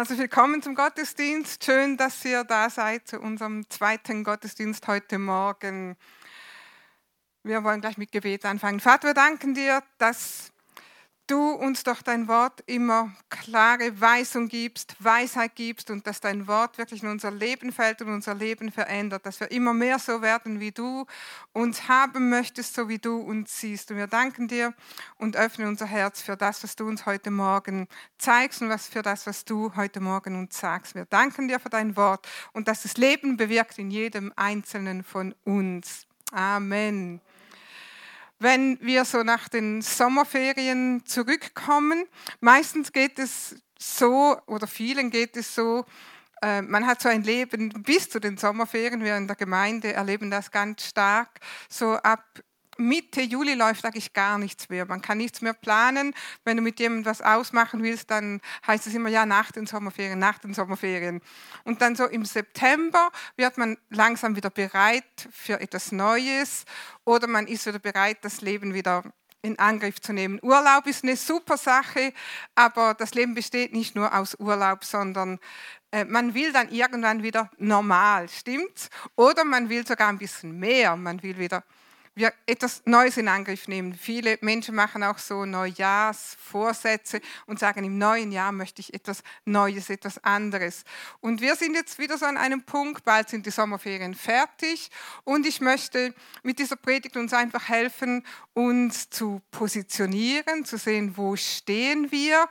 Herzlich willkommen zum Gottesdienst. Schön, dass ihr da seid zu unserem zweiten Gottesdienst heute Morgen. Wir wollen gleich mit Gebet anfangen. Vater, wir danken dir, dass du uns doch dein Wort immer klare Weisung gibst, Weisheit gibst und dass dein Wort wirklich in unser Leben fällt und unser Leben verändert, dass wir immer mehr so werden, wie du uns haben möchtest, so wie du uns siehst. Und wir danken dir und öffnen unser Herz für das, was du uns heute Morgen zeigst und was für das, was du heute Morgen uns sagst. Wir danken dir für dein Wort und dass es Leben bewirkt in jedem Einzelnen von uns. Amen wenn wir so nach den Sommerferien zurückkommen. Meistens geht es so, oder vielen geht es so, äh, man hat so ein Leben bis zu den Sommerferien. Wir in der Gemeinde erleben das ganz stark. So ab Mitte Juli läuft eigentlich gar nichts mehr. Man kann nichts mehr planen. Wenn du mit jemandem was ausmachen willst, dann heißt es immer, ja, nach den Sommerferien, nach den Sommerferien. Und dann so im September wird man langsam wieder bereit für etwas Neues oder man ist wieder bereit, das Leben wieder in Angriff zu nehmen. Urlaub ist eine super Sache, aber das Leben besteht nicht nur aus Urlaub, sondern äh, man will dann irgendwann wieder normal, stimmt's? Oder man will sogar ein bisschen mehr, man will wieder wir etwas Neues in Angriff nehmen. Viele Menschen machen auch so Neujahrsvorsätze und sagen, im neuen Jahr möchte ich etwas Neues, etwas anderes. Und wir sind jetzt wieder so an einem Punkt, bald sind die Sommerferien fertig und ich möchte mit dieser Predigt uns einfach helfen, uns zu positionieren, zu sehen, wo stehen wir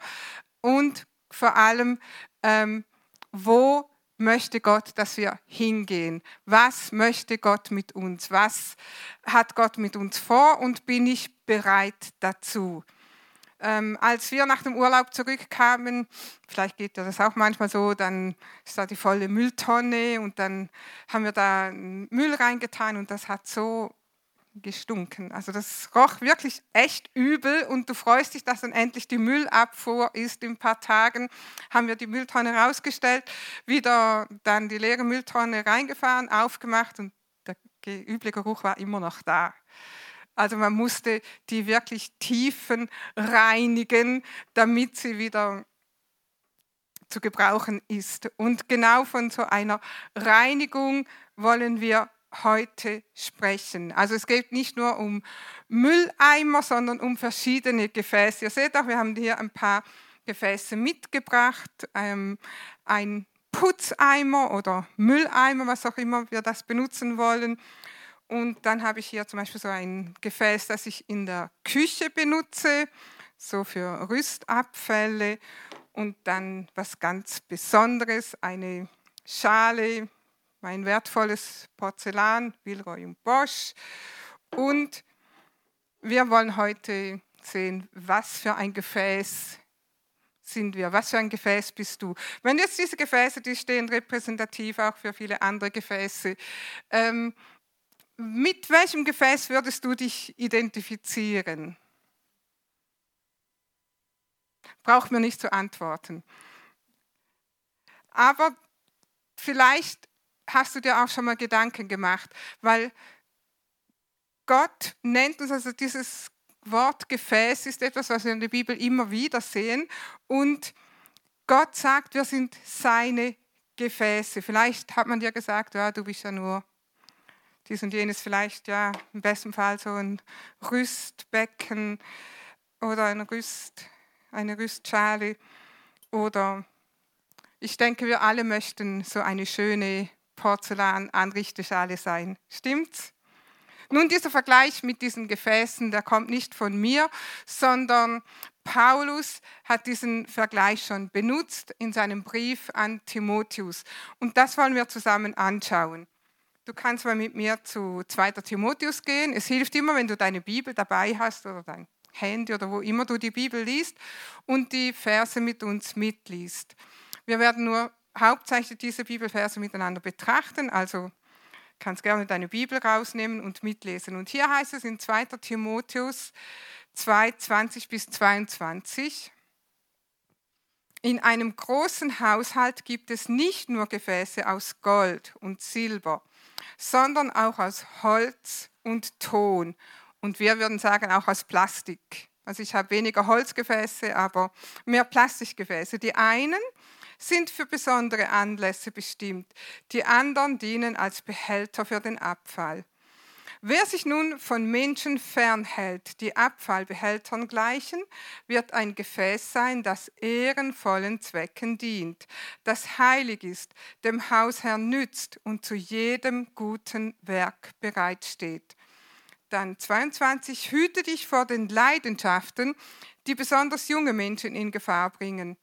und vor allem, ähm, wo möchte Gott, dass wir hingehen? Was möchte Gott mit uns? Was hat Gott mit uns vor und bin ich bereit dazu? Ähm, als wir nach dem Urlaub zurückkamen, vielleicht geht das auch manchmal so, dann ist da die volle Mülltonne und dann haben wir da Müll reingetan und das hat so gestunken. Also das roch wirklich echt übel und du freust dich, dass dann endlich die Müllabfuhr ist. In ein paar Tagen haben wir die Mülltonne rausgestellt, wieder dann die leere Mülltonne reingefahren, aufgemacht und der üble Geruch war immer noch da. Also man musste die wirklich tiefen reinigen, damit sie wieder zu gebrauchen ist. Und genau von so einer Reinigung wollen wir heute sprechen. Also es geht nicht nur um Mülleimer, sondern um verschiedene Gefäße. Ihr seht auch, wir haben hier ein paar Gefäße mitgebracht. Ähm, ein Putzeimer oder Mülleimer, was auch immer wir das benutzen wollen. Und dann habe ich hier zum Beispiel so ein Gefäß, das ich in der Küche benutze, so für Rüstabfälle. Und dann was ganz Besonderes, eine Schale mein wertvolles Porzellan, Villeroy und Bosch. Und wir wollen heute sehen, was für ein Gefäß sind wir, was für ein Gefäß bist du. Wenn jetzt diese Gefäße, die stehen repräsentativ auch für viele andere Gefäße, ähm, mit welchem Gefäß würdest du dich identifizieren? Braucht mir nicht zu antworten. Aber vielleicht hast du dir auch schon mal Gedanken gemacht, weil Gott nennt uns, also dieses Wort Gefäß ist etwas, was wir in der Bibel immer wieder sehen. Und Gott sagt, wir sind seine Gefäße. Vielleicht hat man dir gesagt, ja, du bist ja nur dies und jenes, vielleicht ja im besten Fall so ein Rüstbecken oder ein Rüst, eine Rüstschale. Oder ich denke, wir alle möchten so eine schöne Porzellan-Anrichteschale sein. Stimmt's? Nun, dieser Vergleich mit diesen Gefäßen, der kommt nicht von mir, sondern Paulus hat diesen Vergleich schon benutzt in seinem Brief an Timotheus. Und das wollen wir zusammen anschauen. Du kannst mal mit mir zu 2. Timotheus gehen. Es hilft immer, wenn du deine Bibel dabei hast oder dein Handy oder wo immer du die Bibel liest und die Verse mit uns mitliest. Wir werden nur hauptsächlich diese Bibelverse miteinander betrachten. Also kannst gerne deine Bibel rausnehmen und mitlesen. Und hier heißt es in 2. Timotheus 2, 20 bis 22. In einem großen Haushalt gibt es nicht nur Gefäße aus Gold und Silber, sondern auch aus Holz und Ton. Und wir würden sagen auch aus Plastik. Also ich habe weniger Holzgefäße, aber mehr Plastikgefäße. Die einen sind für besondere Anlässe bestimmt, die anderen dienen als Behälter für den Abfall. Wer sich nun von Menschen fernhält, die Abfallbehältern gleichen, wird ein Gefäß sein, das ehrenvollen Zwecken dient, das heilig ist, dem Hausherrn nützt und zu jedem guten Werk bereitsteht. Dann 22, hüte dich vor den Leidenschaften, die besonders junge Menschen in Gefahr bringen.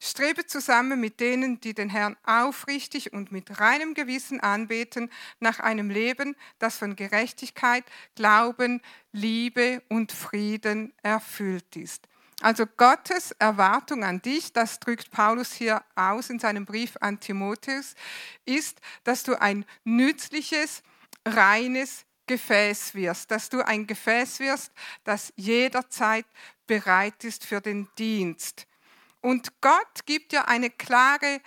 Strebe zusammen mit denen, die den Herrn aufrichtig und mit reinem Gewissen anbeten, nach einem Leben, das von Gerechtigkeit, Glauben, Liebe und Frieden erfüllt ist. Also Gottes Erwartung an dich, das drückt Paulus hier aus in seinem Brief an Timotheus, ist, dass du ein nützliches, reines Gefäß wirst, dass du ein Gefäß wirst, das jederzeit bereit ist für den Dienst. Und Gott gibt dir eine klare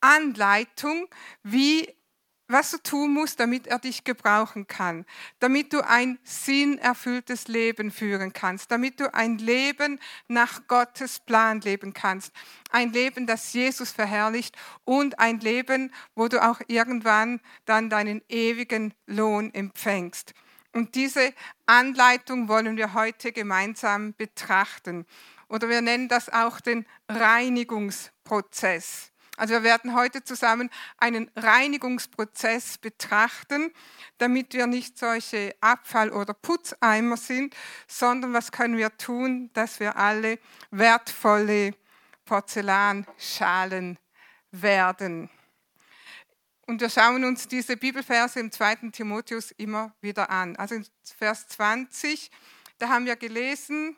Anleitung, wie was du tun musst, damit er dich gebrauchen kann, damit du ein sinnerfülltes Leben führen kannst, damit du ein Leben nach Gottes Plan leben kannst, ein Leben, das Jesus verherrlicht und ein Leben, wo du auch irgendwann dann deinen ewigen Lohn empfängst. Und diese Anleitung wollen wir heute gemeinsam betrachten. Oder wir nennen das auch den Reinigungsprozess. Also wir werden heute zusammen einen Reinigungsprozess betrachten, damit wir nicht solche Abfall- oder Putzeimer sind, sondern was können wir tun, dass wir alle wertvolle Porzellanschalen werden. Und wir schauen uns diese Bibelverse im 2. Timotheus immer wieder an. Also in Vers 20, da haben wir gelesen,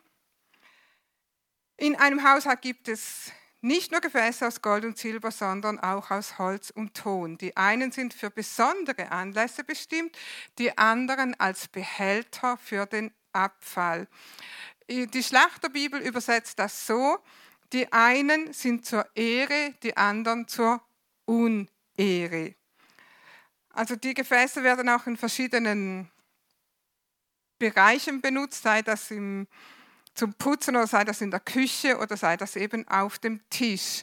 in einem Haushalt gibt es nicht nur Gefäße aus Gold und Silber, sondern auch aus Holz und Ton. Die einen sind für besondere Anlässe bestimmt, die anderen als Behälter für den Abfall. Die Schlachterbibel übersetzt das so, die einen sind zur Ehre, die anderen zur Unehre. Also die Gefäße werden auch in verschiedenen Bereichen benutzt, sei das im zum Putzen oder sei das in der Küche oder sei das eben auf dem Tisch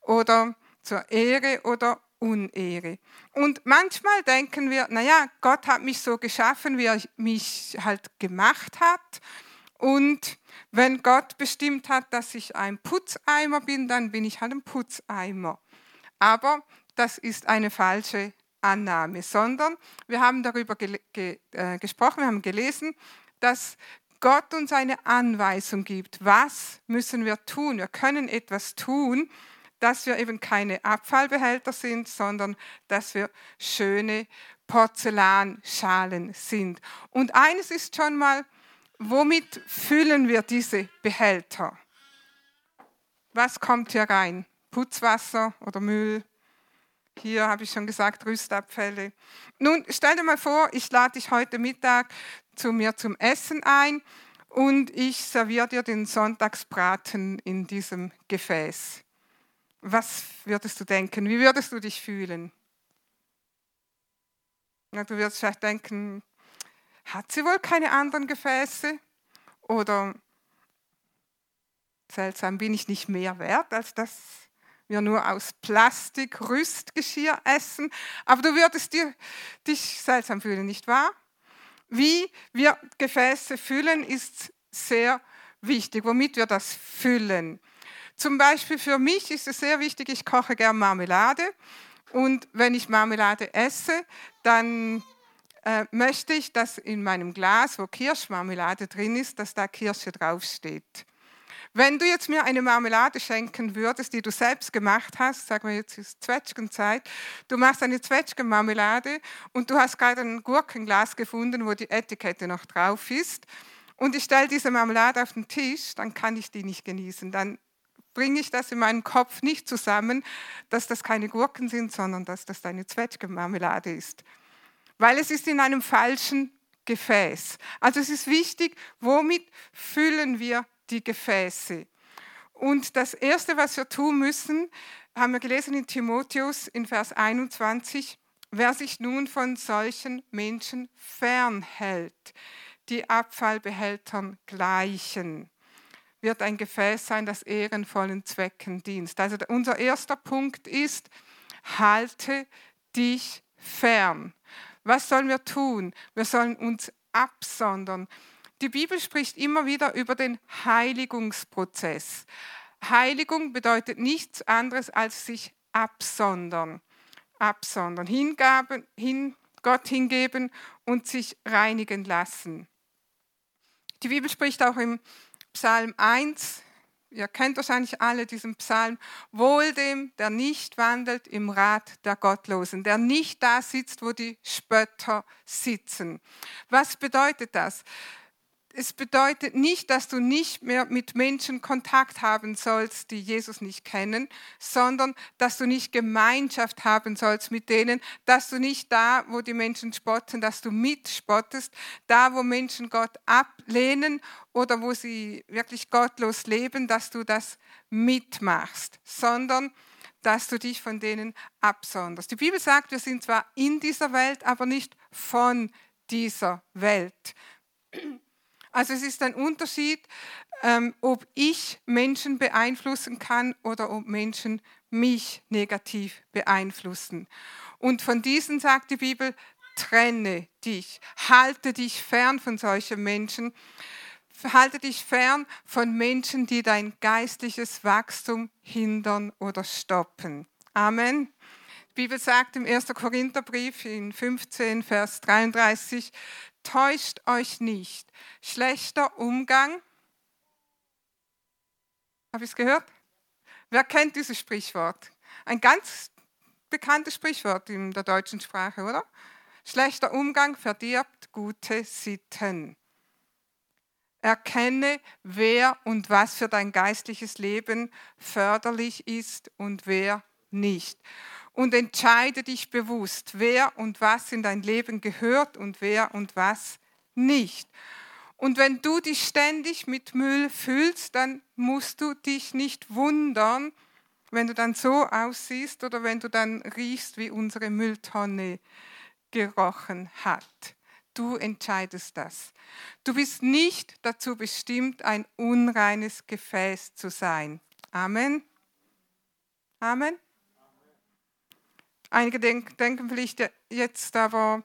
oder zur Ehre oder Unehre. Und manchmal denken wir, naja, Gott hat mich so geschaffen, wie er mich halt gemacht hat. Und wenn Gott bestimmt hat, dass ich ein Putzeimer bin, dann bin ich halt ein Putzeimer. Aber das ist eine falsche Annahme, sondern wir haben darüber ge ge äh, gesprochen, wir haben gelesen, dass Gott uns eine Anweisung gibt, was müssen wir tun. Wir können etwas tun, dass wir eben keine Abfallbehälter sind, sondern dass wir schöne Porzellanschalen sind. Und eines ist schon mal, womit füllen wir diese Behälter? Was kommt hier rein? Putzwasser oder Müll? Hier habe ich schon gesagt, Rüstabfälle. Nun, stell dir mal vor, ich lade dich heute Mittag zu mir zum Essen ein und ich serviere dir den Sonntagsbraten in diesem Gefäß. Was würdest du denken? Wie würdest du dich fühlen? Ja, du würdest vielleicht denken, hat sie wohl keine anderen Gefäße? Oder seltsam, bin ich nicht mehr wert, als dass wir nur aus Plastik Rüstgeschirr essen? Aber du würdest dir, dich seltsam fühlen, nicht wahr? Wie wir Gefäße füllen, ist sehr wichtig, womit wir das füllen. Zum Beispiel für mich ist es sehr wichtig, ich koche gern Marmelade und wenn ich Marmelade esse, dann äh, möchte ich, dass in meinem Glas, wo Kirschmarmelade drin ist, dass da Kirsche draufsteht. Wenn du jetzt mir eine Marmelade schenken würdest, die du selbst gemacht hast, sagen wir jetzt ist Zwetschgenzeit, du machst eine Zwetschgenmarmelade und du hast gerade ein Gurkenglas gefunden, wo die Etikette noch drauf ist und ich stelle diese Marmelade auf den Tisch, dann kann ich die nicht genießen. Dann bringe ich das in meinem Kopf nicht zusammen, dass das keine Gurken sind, sondern dass das eine Zwetschgenmarmelade ist. Weil es ist in einem falschen Gefäß. Also es ist wichtig, womit füllen wir die Gefäße. Und das Erste, was wir tun müssen, haben wir gelesen in Timotheus in Vers 21, wer sich nun von solchen Menschen fernhält, die Abfallbehältern gleichen. wird ein Gefäß sein, das ehrenvollen Zwecken dient. Also unser erster Punkt ist, halte dich fern. Was sollen wir tun? Wir sollen uns absondern. Die Bibel spricht immer wieder über den Heiligungsprozess. Heiligung bedeutet nichts anderes als sich absondern. Absondern, hingaben, hin, Gott hingeben und sich reinigen lassen. Die Bibel spricht auch im Psalm 1, ihr kennt wahrscheinlich alle diesen Psalm, wohl dem, der nicht wandelt im Rat der Gottlosen, der nicht da sitzt, wo die Spötter sitzen. Was bedeutet das? Es bedeutet nicht, dass du nicht mehr mit Menschen Kontakt haben sollst, die Jesus nicht kennen, sondern dass du nicht Gemeinschaft haben sollst mit denen, dass du nicht da, wo die Menschen spotten, dass du mitspottest, da, wo Menschen Gott ablehnen oder wo sie wirklich gottlos leben, dass du das mitmachst, sondern dass du dich von denen absonderst. Die Bibel sagt, wir sind zwar in dieser Welt, aber nicht von dieser Welt. Also es ist ein Unterschied, ähm, ob ich Menschen beeinflussen kann oder ob Menschen mich negativ beeinflussen. Und von diesen sagt die Bibel, trenne dich, halte dich fern von solchen Menschen, halte dich fern von Menschen, die dein geistliches Wachstum hindern oder stoppen. Amen. Die Bibel sagt im 1. Korintherbrief in 15, Vers 33, täuscht euch nicht. Schlechter Umgang. Habe ich es gehört? Wer kennt dieses Sprichwort? Ein ganz bekanntes Sprichwort in der deutschen Sprache, oder? Schlechter Umgang verdirbt gute Sitten. Erkenne, wer und was für dein geistliches Leben förderlich ist und wer nicht und entscheide dich bewusst, wer und was in dein Leben gehört und wer und was nicht. Und wenn du dich ständig mit Müll fühlst, dann musst du dich nicht wundern, wenn du dann so aussiehst oder wenn du dann riechst, wie unsere Mülltonne gerochen hat. Du entscheidest das. Du bist nicht dazu bestimmt, ein unreines Gefäß zu sein. Amen. Amen. Einige denken vielleicht jetzt aber,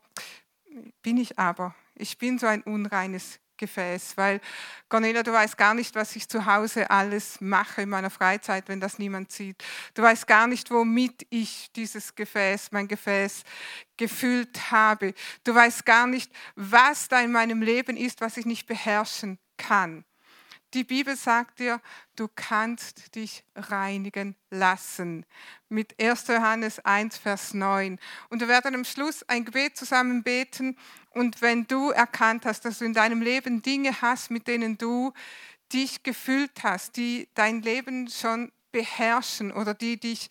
bin ich aber. Ich bin so ein unreines Gefäß, weil Cornelia, du weißt gar nicht, was ich zu Hause alles mache in meiner Freizeit, wenn das niemand sieht. Du weißt gar nicht, womit ich dieses Gefäß, mein Gefäß gefüllt habe. Du weißt gar nicht, was da in meinem Leben ist, was ich nicht beherrschen kann. Die Bibel sagt dir, du kannst dich reinigen lassen. Mit 1. Johannes 1, Vers 9. Und wir werden am Schluss ein Gebet zusammen beten. Und wenn du erkannt hast, dass du in deinem Leben Dinge hast, mit denen du dich gefüllt hast, die dein Leben schon beherrschen oder die dich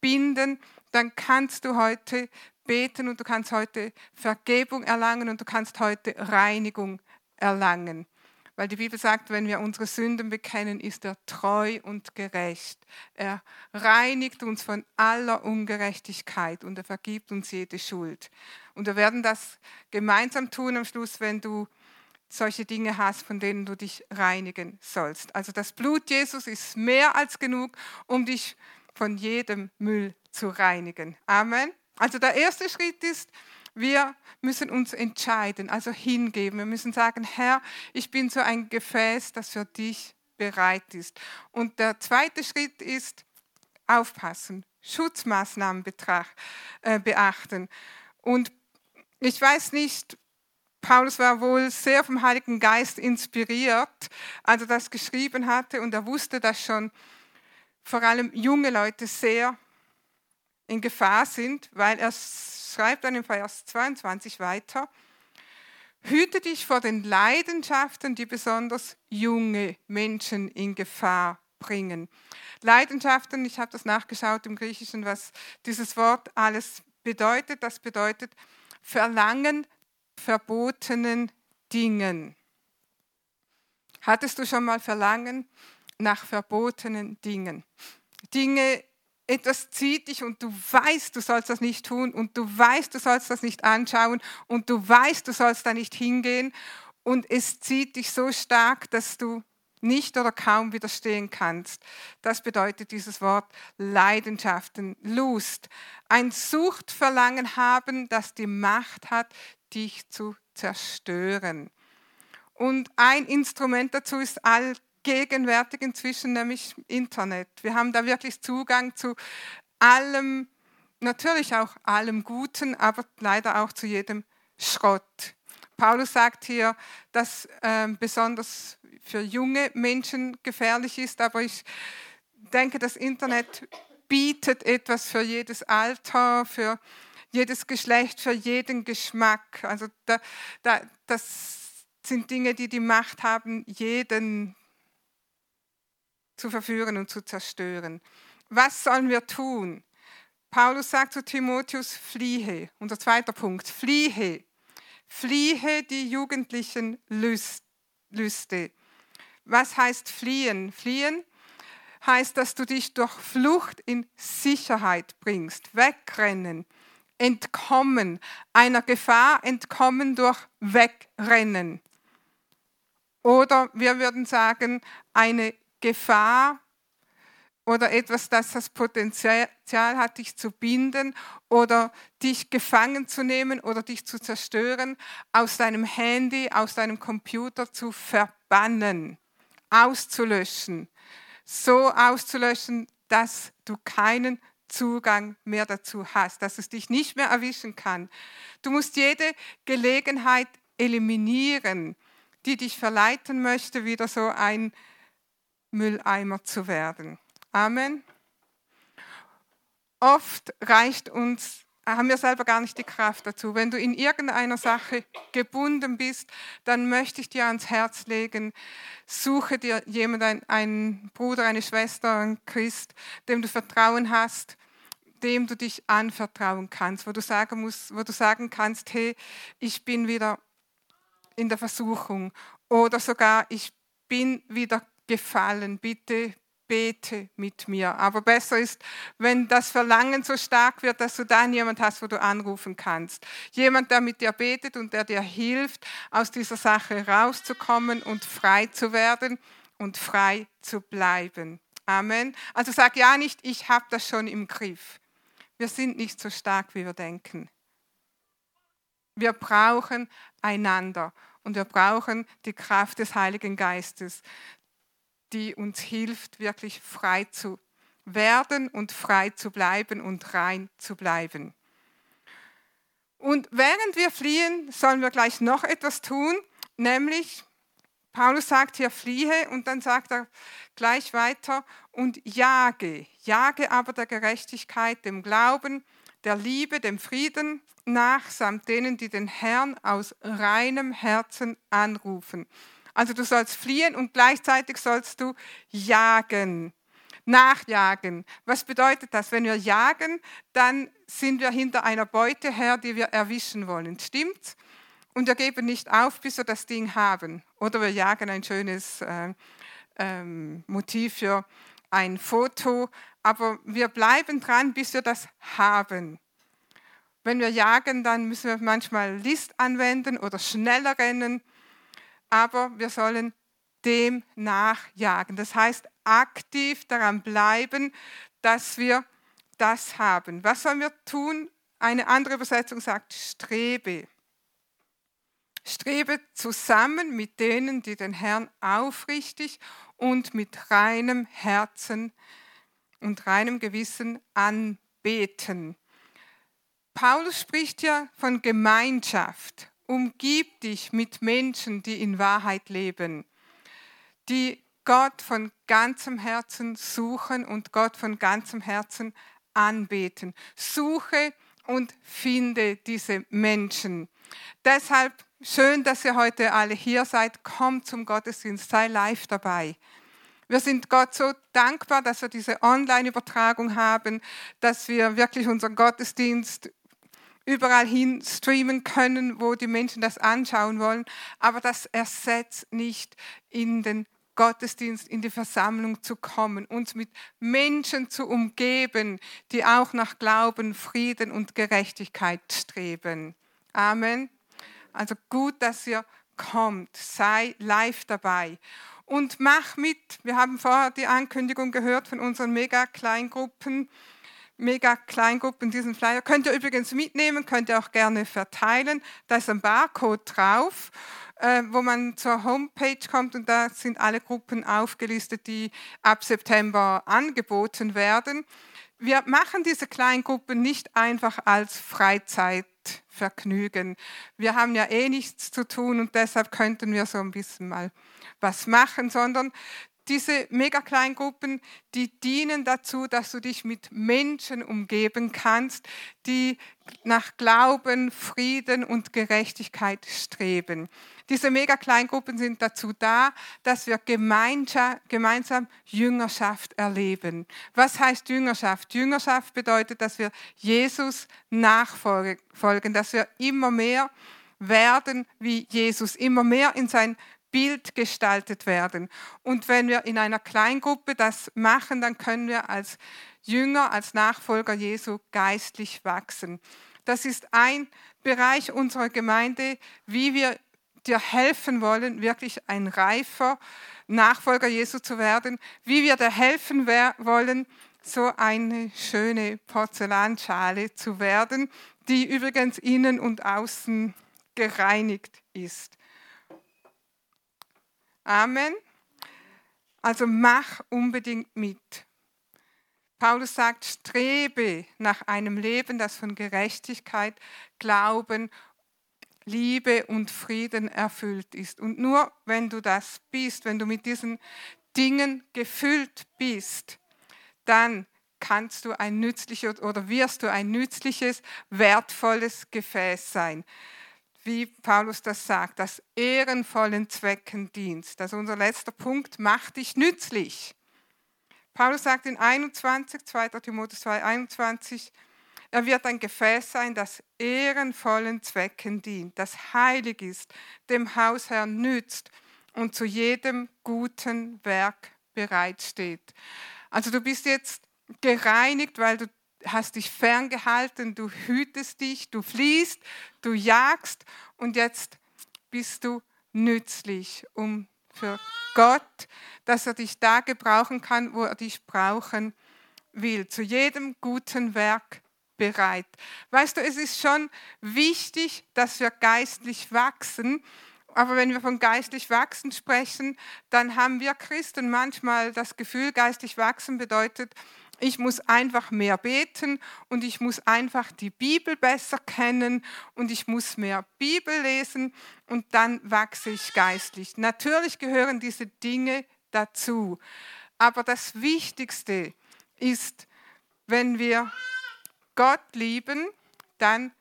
binden, dann kannst du heute beten und du kannst heute Vergebung erlangen und du kannst heute Reinigung erlangen. Weil die Bibel sagt, wenn wir unsere Sünden bekennen, ist er treu und gerecht. Er reinigt uns von aller Ungerechtigkeit und er vergibt uns jede Schuld. Und wir werden das gemeinsam tun am Schluss, wenn du solche Dinge hast, von denen du dich reinigen sollst. Also das Blut Jesus ist mehr als genug, um dich von jedem Müll zu reinigen. Amen. Also der erste Schritt ist, wir müssen uns entscheiden, also hingeben. Wir müssen sagen, Herr, ich bin so ein Gefäß, das für dich bereit ist. Und der zweite Schritt ist aufpassen, Schutzmaßnahmen betracht, äh, beachten. Und ich weiß nicht, Paulus war wohl sehr vom Heiligen Geist inspiriert, als er das geschrieben hatte und er wusste, dass schon vor allem junge Leute sehr in Gefahr sind, weil er schreibt dann im Vers 22 weiter, hüte dich vor den Leidenschaften, die besonders junge Menschen in Gefahr bringen. Leidenschaften, ich habe das nachgeschaut im Griechischen, was dieses Wort alles bedeutet. Das bedeutet Verlangen verbotenen Dingen. Hattest du schon mal Verlangen nach verbotenen Dingen? Dinge, etwas zieht dich und du weißt, du sollst das nicht tun und du weißt, du sollst das nicht anschauen und du weißt, du sollst da nicht hingehen und es zieht dich so stark, dass du nicht oder kaum widerstehen kannst. Das bedeutet dieses Wort Leidenschaften, Lust, ein Suchtverlangen haben, das die Macht hat, dich zu zerstören. Und ein Instrument dazu ist allgegenwärtig inzwischen, nämlich Internet. Wir haben da wirklich Zugang zu allem, natürlich auch allem Guten, aber leider auch zu jedem Schrott. Paulus sagt hier, dass äh, besonders für junge Menschen gefährlich ist, aber ich denke, das Internet bietet etwas für jedes Alter, für jedes Geschlecht, für jeden Geschmack. Also da, da, das sind Dinge, die die Macht haben, jeden zu verführen und zu zerstören. Was sollen wir tun? Paulus sagt zu Timotheus, fliehe. Unser zweiter Punkt, fliehe. Fliehe die jugendlichen Lüste. Was heißt fliehen? Fliehen heißt, dass du dich durch Flucht in Sicherheit bringst, wegrennen, entkommen, einer Gefahr entkommen durch Wegrennen. Oder wir würden sagen, eine Gefahr oder etwas, das das Potenzial hat, dich zu binden oder dich gefangen zu nehmen oder dich zu zerstören, aus deinem Handy, aus deinem Computer zu verbannen, auszulöschen. So auszulöschen, dass du keinen Zugang mehr dazu hast, dass es dich nicht mehr erwischen kann. Du musst jede Gelegenheit eliminieren, die dich verleiten möchte, wieder so ein Mülleimer zu werden. Amen. Oft reicht uns, haben wir selber gar nicht die Kraft dazu. Wenn du in irgendeiner Sache gebunden bist, dann möchte ich dir ans Herz legen, suche dir jemanden, einen Bruder, eine Schwester, einen Christ, dem du Vertrauen hast, dem du dich anvertrauen kannst, wo du sagen musst, wo du sagen kannst, hey, ich bin wieder in der Versuchung oder sogar ich bin wieder gefallen. Bitte bete mit mir. Aber besser ist, wenn das Verlangen so stark wird, dass du dann jemand hast, wo du anrufen kannst. Jemand, der mit dir betet und der dir hilft, aus dieser Sache rauszukommen und frei zu werden und frei zu bleiben. Amen. Also sag ja nicht, ich habe das schon im Griff. Wir sind nicht so stark, wie wir denken. Wir brauchen einander und wir brauchen die Kraft des Heiligen Geistes die uns hilft, wirklich frei zu werden und frei zu bleiben und rein zu bleiben. Und während wir fliehen, sollen wir gleich noch etwas tun, nämlich Paulus sagt hier fliehe und dann sagt er gleich weiter und jage, jage aber der Gerechtigkeit, dem Glauben, der Liebe, dem Frieden nach, samt denen, die den Herrn aus reinem Herzen anrufen. Also du sollst fliehen und gleichzeitig sollst du jagen, nachjagen. Was bedeutet das? Wenn wir jagen, dann sind wir hinter einer Beute her, die wir erwischen wollen. Stimmt's? Und wir geben nicht auf, bis wir das Ding haben. Oder wir jagen ein schönes äh, ähm, Motiv für ein Foto, aber wir bleiben dran, bis wir das haben. Wenn wir jagen, dann müssen wir manchmal List anwenden oder schneller rennen aber wir sollen dem nachjagen. Das heißt, aktiv daran bleiben, dass wir das haben. Was sollen wir tun? Eine andere Übersetzung sagt, strebe. Strebe zusammen mit denen, die den Herrn aufrichtig und mit reinem Herzen und reinem Gewissen anbeten. Paulus spricht ja von Gemeinschaft Umgib dich mit Menschen, die in Wahrheit leben, die Gott von ganzem Herzen suchen und Gott von ganzem Herzen anbeten. Suche und finde diese Menschen. Deshalb schön, dass ihr heute alle hier seid. Kommt zum Gottesdienst, sei live dabei. Wir sind Gott so dankbar, dass wir diese Online-Übertragung haben, dass wir wirklich unseren Gottesdienst überall hin streamen können, wo die Menschen das anschauen wollen. Aber das ersetzt nicht in den Gottesdienst, in die Versammlung zu kommen, uns mit Menschen zu umgeben, die auch nach Glauben, Frieden und Gerechtigkeit streben. Amen. Also gut, dass ihr kommt, sei live dabei. und mach mit. Wir haben vorher die Ankündigung gehört von unseren Mega-Kleingruppen. Mega-Kleingruppen, diesen Flyer könnt ihr übrigens mitnehmen, könnt ihr auch gerne verteilen. Da ist ein Barcode drauf, äh, wo man zur Homepage kommt und da sind alle Gruppen aufgelistet, die ab September angeboten werden. Wir machen diese Kleingruppen nicht einfach als Freizeitvergnügen. Wir haben ja eh nichts zu tun und deshalb könnten wir so ein bisschen mal was machen, sondern diese Mega-Kleingruppen, die dienen dazu, dass du dich mit Menschen umgeben kannst, die nach Glauben, Frieden und Gerechtigkeit streben. Diese Mega-Kleingruppen sind dazu da, dass wir gemeinsam Jüngerschaft erleben. Was heißt Jüngerschaft? Jüngerschaft bedeutet, dass wir Jesus nachfolgen, dass wir immer mehr werden wie Jesus, immer mehr in sein Bild gestaltet werden. Und wenn wir in einer Kleingruppe das machen, dann können wir als Jünger, als Nachfolger Jesu geistlich wachsen. Das ist ein Bereich unserer Gemeinde, wie wir dir helfen wollen, wirklich ein reifer Nachfolger Jesu zu werden, wie wir dir helfen wollen, so eine schöne Porzellanschale zu werden, die übrigens innen und außen gereinigt ist. Amen. Also mach unbedingt mit. Paulus sagt, strebe nach einem Leben, das von Gerechtigkeit, Glauben, Liebe und Frieden erfüllt ist. Und nur wenn du das bist, wenn du mit diesen Dingen gefüllt bist, dann kannst du ein nützliches oder wirst du ein nützliches, wertvolles Gefäß sein wie Paulus das sagt, das ehrenvollen Zweckendienst. Das ist unser letzter Punkt, mach dich nützlich. Paulus sagt in 21, 2. Timotheus 2, 21, er wird ein Gefäß sein, das ehrenvollen Zwecken dient, das heilig ist, dem Hausherrn nützt und zu jedem guten Werk bereitsteht. Also du bist jetzt gereinigt, weil du hast dich ferngehalten, du hütest dich, du fließt, du jagst und jetzt bist du nützlich, um für Gott, dass er dich da gebrauchen kann, wo er dich brauchen will. Zu jedem guten Werk bereit. Weißt du, es ist schon wichtig, dass wir geistlich wachsen. Aber wenn wir von geistlich wachsen sprechen, dann haben wir Christen manchmal das Gefühl, geistlich wachsen bedeutet, ich muss einfach mehr beten und ich muss einfach die Bibel besser kennen und ich muss mehr Bibel lesen und dann wachse ich geistlich. Natürlich gehören diese Dinge dazu. Aber das Wichtigste ist, wenn wir Gott lieben, dann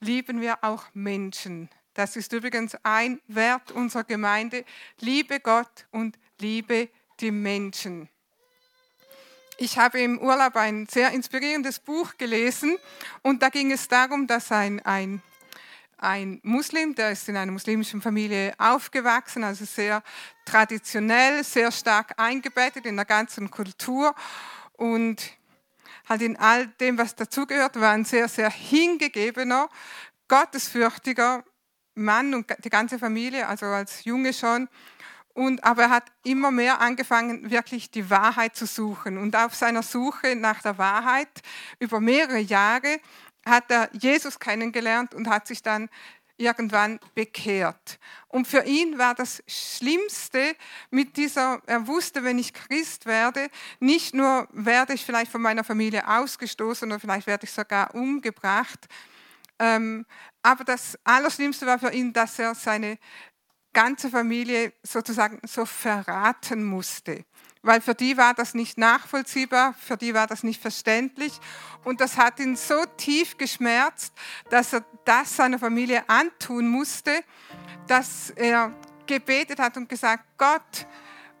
lieben wir auch Menschen. Das ist übrigens ein Wert unserer Gemeinde. Liebe Gott und liebe die Menschen. Ich habe im Urlaub ein sehr inspirierendes Buch gelesen und da ging es darum, dass ein, ein, ein Muslim, der ist in einer muslimischen Familie aufgewachsen, also sehr traditionell, sehr stark eingebettet in der ganzen Kultur und halt in all dem, was dazugehört, war ein sehr, sehr hingegebener, gottesfürchtiger Mann und die ganze Familie, also als Junge schon. Und, aber er hat immer mehr angefangen, wirklich die Wahrheit zu suchen. Und auf seiner Suche nach der Wahrheit über mehrere Jahre hat er Jesus kennengelernt und hat sich dann irgendwann bekehrt. Und für ihn war das Schlimmste mit dieser, er wusste, wenn ich Christ werde, nicht nur werde ich vielleicht von meiner Familie ausgestoßen oder vielleicht werde ich sogar umgebracht, ähm, aber das Allerschlimmste war für ihn, dass er seine ganze Familie sozusagen so verraten musste. Weil für die war das nicht nachvollziehbar, für die war das nicht verständlich. Und das hat ihn so tief geschmerzt, dass er das seiner Familie antun musste, dass er gebetet hat und gesagt, Gott,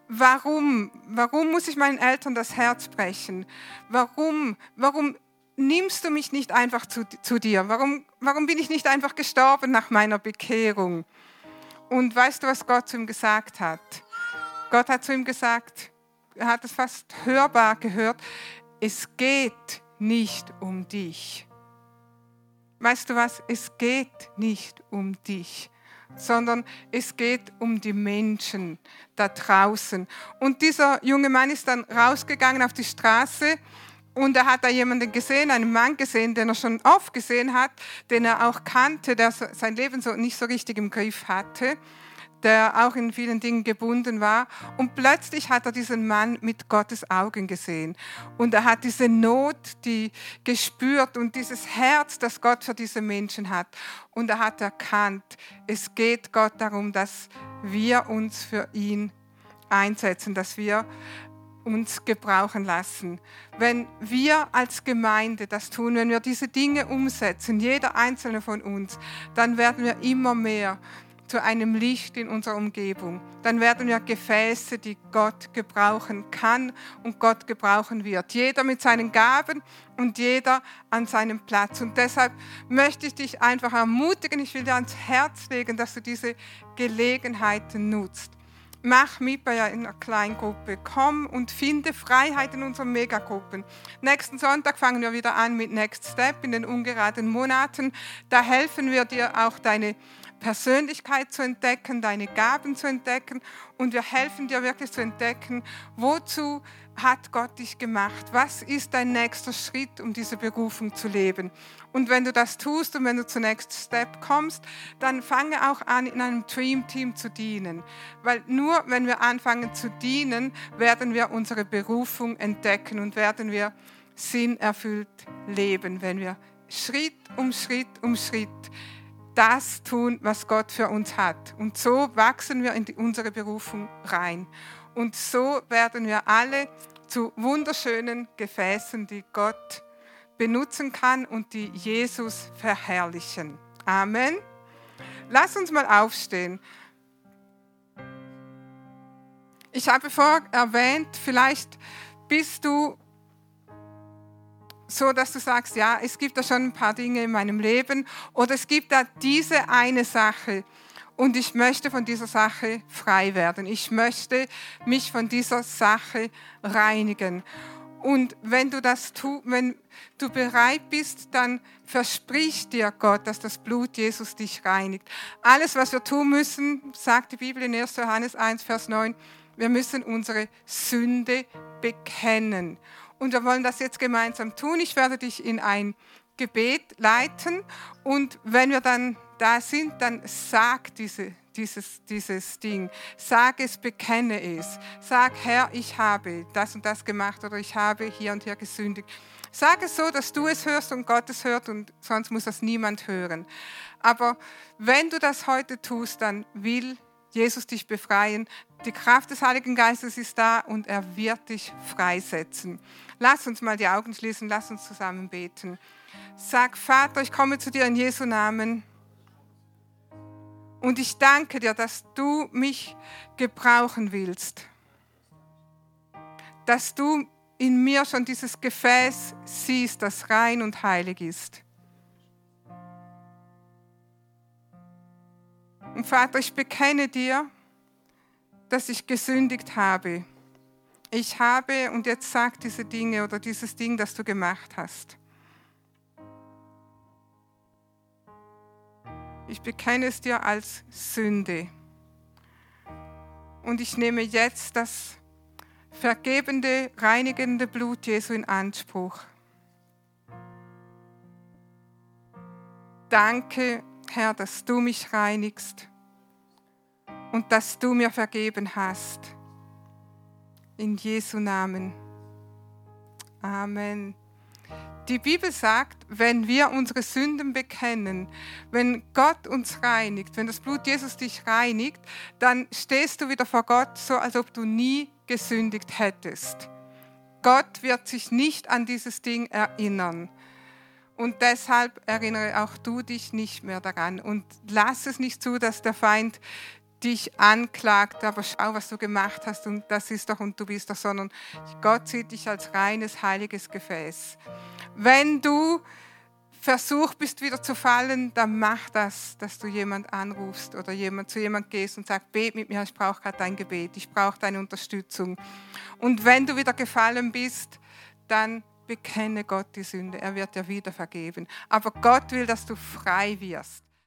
warum, warum muss ich meinen Eltern das Herz brechen? Warum, warum nimmst du mich nicht einfach zu, zu dir? Warum, warum bin ich nicht einfach gestorben nach meiner Bekehrung? Und weißt du, was Gott zu ihm gesagt hat? Gott hat zu ihm gesagt, er hat es fast hörbar gehört, es geht nicht um dich. Weißt du was? Es geht nicht um dich. sondern es geht um die Menschen da draußen. Und dieser junge Mann ist dann rausgegangen auf die Straße und er hat da jemanden gesehen, einen Mann gesehen, den er schon oft gesehen hat, den er auch kannte, der sein Leben so nicht so richtig im Griff hatte, der auch in vielen Dingen gebunden war. Und plötzlich hat er diesen Mann mit Gottes Augen gesehen. Und er hat diese Not, die gespürt und dieses Herz, das Gott für diese Menschen hat. Und er hat erkannt, es geht Gott darum, dass wir uns für ihn einsetzen, dass wir uns gebrauchen lassen. Wenn wir als Gemeinde das tun, wenn wir diese Dinge umsetzen, jeder einzelne von uns, dann werden wir immer mehr zu einem Licht in unserer Umgebung. Dann werden wir Gefäße, die Gott gebrauchen kann und Gott gebrauchen wird. Jeder mit seinen Gaben und jeder an seinem Platz. Und deshalb möchte ich dich einfach ermutigen, ich will dir ans Herz legen, dass du diese Gelegenheiten nutzt mach mit bei einer Kleingruppe. Komm und finde Freiheit in unseren Megagruppen. Nächsten Sonntag fangen wir wieder an mit Next Step in den ungeraden Monaten. Da helfen wir dir auch deine Persönlichkeit zu entdecken, deine Gaben zu entdecken und wir helfen dir wirklich zu entdecken, wozu hat Gott dich gemacht? Was ist dein nächster Schritt, um diese Berufung zu leben? Und wenn du das tust und wenn du zum Next Step kommst, dann fange auch an, in einem Dream Team zu dienen. Weil nur wenn wir anfangen zu dienen, werden wir unsere Berufung entdecken und werden wir sinnerfüllt leben, wenn wir Schritt um Schritt um Schritt das tun, was Gott für uns hat. Und so wachsen wir in unsere Berufung rein. Und so werden wir alle zu wunderschönen Gefäßen, die Gott benutzen kann und die Jesus verherrlichen. Amen. Lass uns mal aufstehen. Ich habe vorher erwähnt, vielleicht bist du so, dass du sagst, ja, es gibt da schon ein paar Dinge in meinem Leben oder es gibt da diese eine Sache, und ich möchte von dieser Sache frei werden. Ich möchte mich von dieser Sache reinigen. Und wenn du das tu, wenn du bereit bist, dann verspricht dir Gott, dass das Blut Jesus dich reinigt. Alles, was wir tun müssen, sagt die Bibel in 1. Johannes 1, Vers 9, wir müssen unsere Sünde bekennen. Und wir wollen das jetzt gemeinsam tun. Ich werde dich in ein Gebet leiten und wenn wir dann da sind, dann sag diese, dieses, dieses Ding. Sag es, bekenne es. Sag, Herr, ich habe das und das gemacht oder ich habe hier und hier gesündigt. Sag es so, dass du es hörst und Gott es hört und sonst muss das niemand hören. Aber wenn du das heute tust, dann will Jesus dich befreien. Die Kraft des Heiligen Geistes ist da und er wird dich freisetzen. Lass uns mal die Augen schließen, lass uns zusammen beten. Sag, Vater, ich komme zu dir in Jesu Namen. Und ich danke dir, dass du mich gebrauchen willst. Dass du in mir schon dieses Gefäß siehst, das rein und heilig ist. Und Vater, ich bekenne dir, dass ich gesündigt habe. Ich habe, und jetzt sag diese Dinge oder dieses Ding, das du gemacht hast. Ich bekenne es dir als Sünde. Und ich nehme jetzt das vergebende, reinigende Blut Jesu in Anspruch. Danke, Herr, dass du mich reinigst und dass du mir vergeben hast. In Jesu Namen. Amen. Die Bibel sagt, wenn wir unsere Sünden bekennen, wenn Gott uns reinigt, wenn das Blut Jesus dich reinigt, dann stehst du wieder vor Gott, so als ob du nie gesündigt hättest. Gott wird sich nicht an dieses Ding erinnern. Und deshalb erinnere auch du dich nicht mehr daran. Und lass es nicht zu, dass der Feind dich anklagt, aber schau, was du gemacht hast und das ist doch und du bist doch, sondern Gott sieht dich als reines, heiliges Gefäß. Wenn du versucht bist, wieder zu fallen, dann mach das, dass du jemand anrufst oder jemand, zu jemand gehst und sagst, bet mit mir, ich brauche gerade dein Gebet, ich brauche deine Unterstützung. Und wenn du wieder gefallen bist, dann bekenne Gott die Sünde, er wird dir wieder vergeben. Aber Gott will, dass du frei wirst.